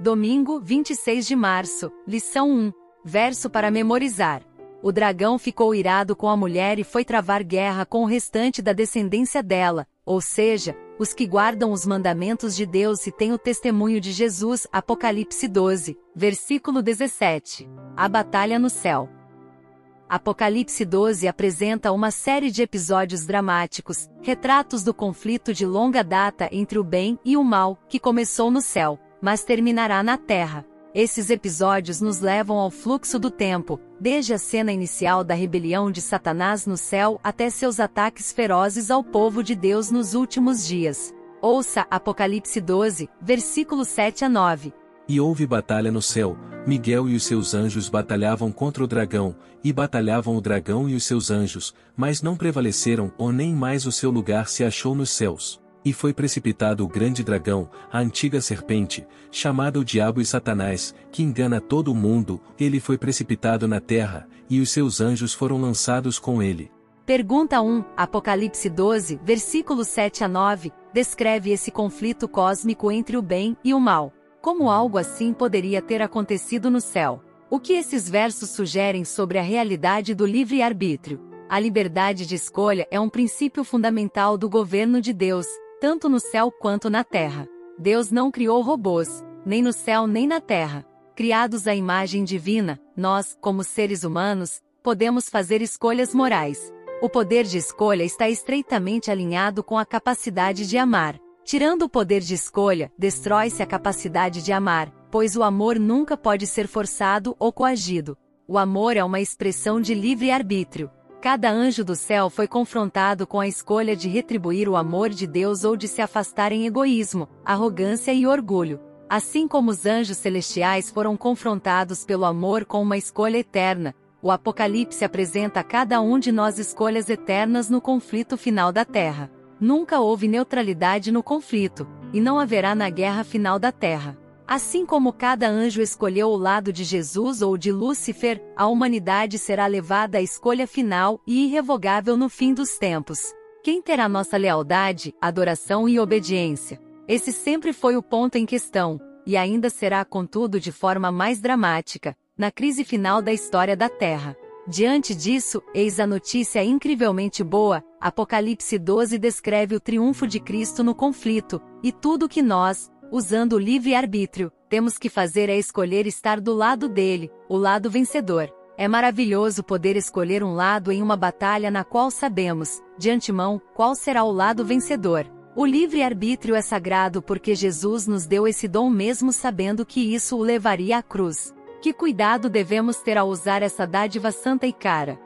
Domingo, 26 de março, lição 1. Verso para memorizar. O dragão ficou irado com a mulher e foi travar guerra com o restante da descendência dela, ou seja, os que guardam os mandamentos de Deus e têm o testemunho de Jesus. Apocalipse 12, versículo 17. A batalha no céu. Apocalipse 12 apresenta uma série de episódios dramáticos, retratos do conflito de longa data entre o bem e o mal, que começou no céu, mas terminará na terra. Esses episódios nos levam ao fluxo do tempo, desde a cena inicial da rebelião de Satanás no céu até seus ataques ferozes ao povo de Deus nos últimos dias. Ouça Apocalipse 12, versículos 7 a 9. E houve batalha no céu, Miguel e os seus anjos batalhavam contra o dragão, e batalhavam o dragão e os seus anjos, mas não prevaleceram ou nem mais o seu lugar se achou nos céus. E foi precipitado o grande dragão, a antiga serpente, chamada o Diabo e Satanás, que engana todo o mundo, ele foi precipitado na terra, e os seus anjos foram lançados com ele. Pergunta 1, Apocalipse 12, versículos 7 a 9, descreve esse conflito cósmico entre o bem e o mal. Como algo assim poderia ter acontecido no céu? O que esses versos sugerem sobre a realidade do livre-arbítrio? A liberdade de escolha é um princípio fundamental do governo de Deus, tanto no céu quanto na terra. Deus não criou robôs, nem no céu nem na terra. Criados à imagem divina, nós, como seres humanos, podemos fazer escolhas morais. O poder de escolha está estreitamente alinhado com a capacidade de amar. Tirando o poder de escolha, destrói-se a capacidade de amar, pois o amor nunca pode ser forçado ou coagido. O amor é uma expressão de livre-arbítrio. Cada anjo do céu foi confrontado com a escolha de retribuir o amor de Deus ou de se afastar em egoísmo, arrogância e orgulho. Assim como os anjos celestiais foram confrontados pelo amor com uma escolha eterna, o Apocalipse apresenta a cada um de nós escolhas eternas no conflito final da Terra. Nunca houve neutralidade no conflito, e não haverá na guerra final da terra. Assim como cada anjo escolheu o lado de Jesus ou de Lúcifer, a humanidade será levada à escolha final e irrevogável no fim dos tempos. Quem terá nossa lealdade, adoração e obediência? Esse sempre foi o ponto em questão, e ainda será, contudo, de forma mais dramática, na crise final da história da Terra. Diante disso, eis a notícia incrivelmente boa, Apocalipse 12 descreve o triunfo de Cristo no conflito, e tudo que nós, usando o livre-arbítrio, temos que fazer é escolher estar do lado dele, o lado vencedor. É maravilhoso poder escolher um lado em uma batalha na qual sabemos, de antemão, qual será o lado vencedor. O livre-arbítrio é sagrado porque Jesus nos deu esse dom mesmo sabendo que isso o levaria à cruz. Que cuidado devemos ter ao usar essa dádiva santa e cara?